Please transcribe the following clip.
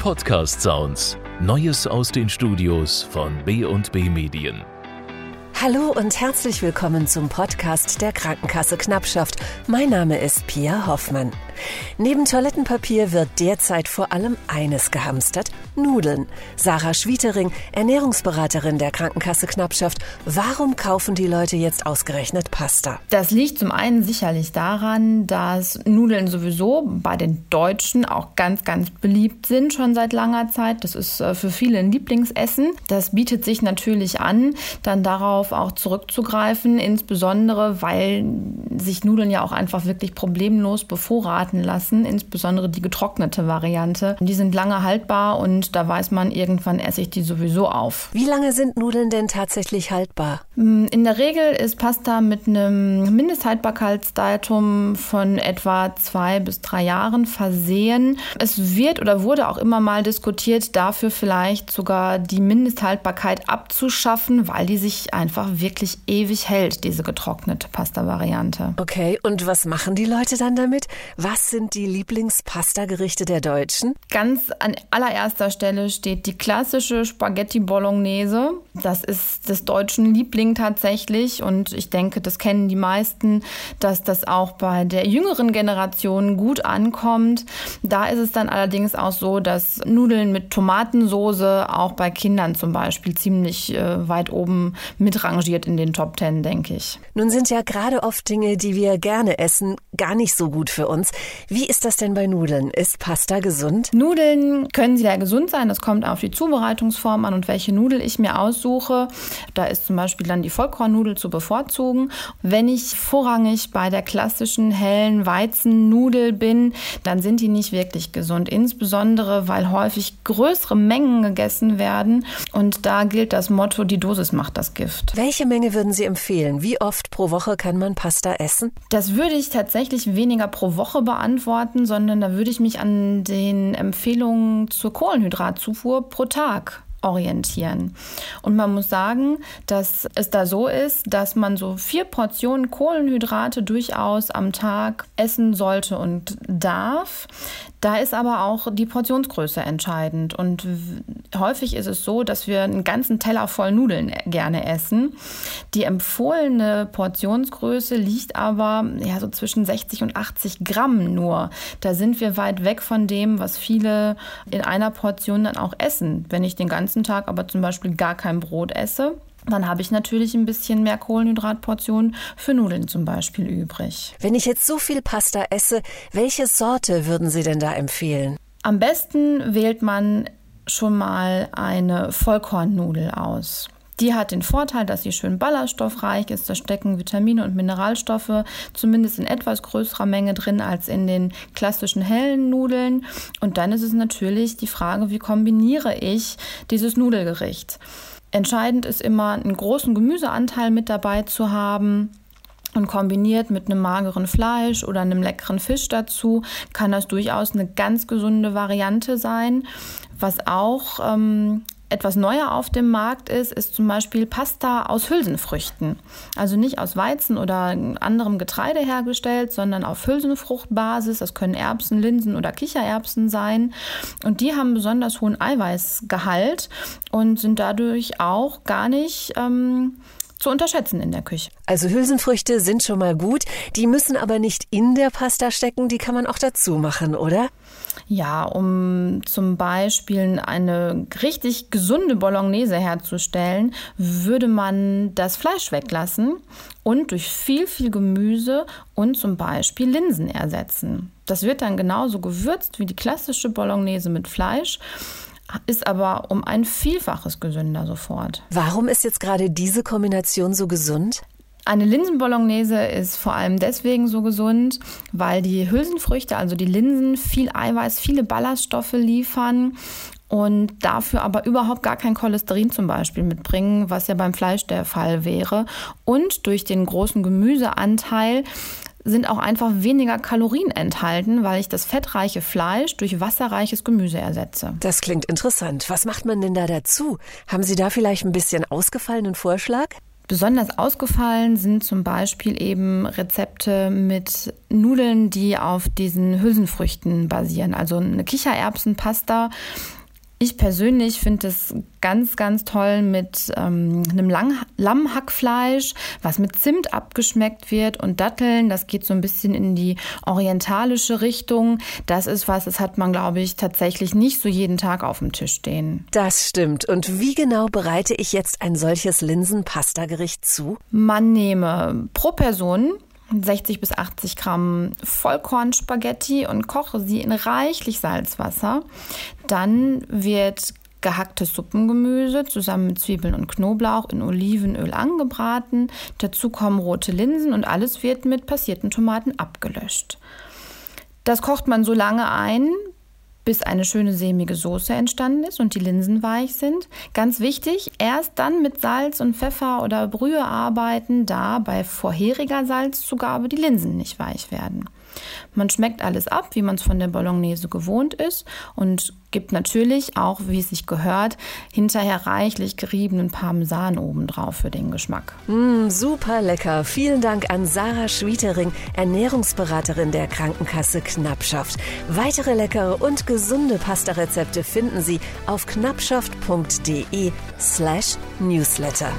Podcast Sounds. Neues aus den Studios von B&B Medien. Hallo und herzlich willkommen zum Podcast der Krankenkasse Knappschaft. Mein Name ist Pia Hoffmann. Neben Toilettenpapier wird derzeit vor allem eines gehamstert, Nudeln. Sarah Schwietering, Ernährungsberaterin der Krankenkasse Knappschaft. Warum kaufen die Leute jetzt ausgerechnet Pasta? Das liegt zum einen sicherlich daran, dass Nudeln sowieso bei den Deutschen auch ganz, ganz beliebt sind schon seit langer Zeit. Das ist äh, für viele ein Lieblingsessen. Das bietet sich natürlich an, dann darauf auch zurückzugreifen, insbesondere weil sich Nudeln ja auch einfach wirklich problemlos bevorraten lassen, insbesondere die getrocknete Variante. Die sind lange haltbar und da weiß man, irgendwann esse ich die sowieso auf. Wie lange sind Nudeln denn tatsächlich haltbar? Mm, in der Regel ist Pasta mit einem Mindesthaltbarkeitsdatum von etwa zwei bis drei Jahren versehen. Es wird oder wurde auch immer mal diskutiert, dafür vielleicht sogar die Mindesthaltbarkeit abzuschaffen, weil die sich einfach wirklich ewig hält, diese getrocknete Pasta-Variante. Okay, und was machen die Leute dann damit? Was sind die Lieblingspasta-Gerichte der Deutschen? Ganz an allererster Stelle steht die klassische Spaghetti Bolognese. Das ist des deutschen Liebling tatsächlich und ich denke, das kennen die meisten, dass das auch bei der jüngeren Generation gut ankommt. Da ist es dann allerdings auch so, dass Nudeln mit Tomatensoße auch bei Kindern zum Beispiel ziemlich äh, weit oben mitrangiert in den Top Ten, denke ich. Nun sind ja gerade oft Dinge, die wir gerne essen, gar nicht so gut für uns. Wie ist das denn bei Nudeln? Ist Pasta gesund? Nudeln können sehr gesund sein. Das kommt auf die Zubereitungsform an und welche Nudel ich mir aussuche. Da ist zum Beispiel dann die Vollkornnudel zu bevorzugen. Wenn ich vorrangig bei der klassischen hellen Weizennudel bin, dann sind die nicht wirklich gesund. Insbesondere, weil häufig größere Mengen gegessen werden. Und da gilt das Motto, die Dosis macht das Gift. Welche Menge würden Sie empfehlen? Wie oft pro Woche kann man Pasta essen? Das würde ich tatsächlich weniger pro Woche beantworten, sondern da würde ich mich an den Empfehlungen zur Kohlenhydratzufuhr pro Tag orientieren. Und man muss sagen, dass es da so ist, dass man so vier Portionen Kohlenhydrate durchaus am Tag essen sollte und darf. Da ist aber auch die Portionsgröße entscheidend. Und häufig ist es so, dass wir einen ganzen Teller voll Nudeln gerne essen. Die empfohlene Portionsgröße liegt aber ja so zwischen 60 und 80 Gramm nur. Da sind wir weit weg von dem, was viele in einer Portion dann auch essen. Wenn ich den ganzen Tag aber zum Beispiel gar kein Brot esse, dann habe ich natürlich ein bisschen mehr Kohlenhydratportionen für Nudeln zum Beispiel übrig. Wenn ich jetzt so viel Pasta esse, welche Sorte würden Sie denn da empfehlen? Am besten wählt man schon mal eine Vollkornnudel aus. Die hat den Vorteil, dass sie schön ballaststoffreich ist. Da stecken Vitamine und Mineralstoffe zumindest in etwas größerer Menge drin als in den klassischen hellen Nudeln. Und dann ist es natürlich die Frage, wie kombiniere ich dieses Nudelgericht? Entscheidend ist immer, einen großen Gemüseanteil mit dabei zu haben. Und kombiniert mit einem mageren Fleisch oder einem leckeren Fisch dazu kann das durchaus eine ganz gesunde Variante sein. Was auch ähm, etwas neuer auf dem Markt ist, ist zum Beispiel Pasta aus Hülsenfrüchten. Also nicht aus Weizen oder anderem Getreide hergestellt, sondern auf Hülsenfruchtbasis. Das können Erbsen, Linsen oder Kichererbsen sein. Und die haben besonders hohen Eiweißgehalt und sind dadurch auch gar nicht ähm, zu unterschätzen in der Küche. Also Hülsenfrüchte sind schon mal gut, die müssen aber nicht in der Pasta stecken, die kann man auch dazu machen, oder? Ja, um zum Beispiel eine richtig gesunde Bolognese herzustellen, würde man das Fleisch weglassen und durch viel, viel Gemüse und zum Beispiel Linsen ersetzen. Das wird dann genauso gewürzt wie die klassische Bolognese mit Fleisch ist aber um ein Vielfaches gesünder sofort. Warum ist jetzt gerade diese Kombination so gesund? Eine Linsenbolognese ist vor allem deswegen so gesund, weil die Hülsenfrüchte, also die Linsen, viel Eiweiß, viele Ballaststoffe liefern und dafür aber überhaupt gar kein Cholesterin zum Beispiel mitbringen, was ja beim Fleisch der Fall wäre. Und durch den großen Gemüseanteil sind auch einfach weniger Kalorien enthalten, weil ich das fettreiche Fleisch durch wasserreiches Gemüse ersetze. Das klingt interessant. Was macht man denn da dazu? Haben Sie da vielleicht ein bisschen ausgefallenen Vorschlag? Besonders ausgefallen sind zum Beispiel eben Rezepte mit Nudeln, die auf diesen Hülsenfrüchten basieren. Also eine Kichererbsenpasta ich persönlich finde es ganz, ganz toll mit ähm, einem Lang Lammhackfleisch, was mit Zimt abgeschmeckt wird und Datteln. Das geht so ein bisschen in die orientalische Richtung. Das ist was, das hat man, glaube ich, tatsächlich nicht so jeden Tag auf dem Tisch stehen. Das stimmt. Und wie genau bereite ich jetzt ein solches Linsenpastagericht zu? Man nehme pro Person 60 bis 80 Gramm Vollkornspaghetti und koche sie in reichlich Salzwasser. Dann wird gehacktes Suppengemüse zusammen mit Zwiebeln und Knoblauch in Olivenöl angebraten. Dazu kommen rote Linsen und alles wird mit passierten Tomaten abgelöscht. Das kocht man so lange ein, bis eine schöne sämige Soße entstanden ist und die Linsen weich sind. Ganz wichtig, erst dann mit Salz und Pfeffer oder Brühe arbeiten, da bei vorheriger Salzzugabe die Linsen nicht weich werden. Man schmeckt alles ab, wie man es von der Bolognese gewohnt ist und gibt natürlich auch, wie es sich gehört, hinterher reichlich geriebenen Parmesan obendrauf für den Geschmack. Mm, super lecker. Vielen Dank an Sarah Schwietering, Ernährungsberaterin der Krankenkasse Knappschaft. Weitere leckere und gesunde Pasta-Rezepte finden Sie auf knappschaft.de slash newsletter.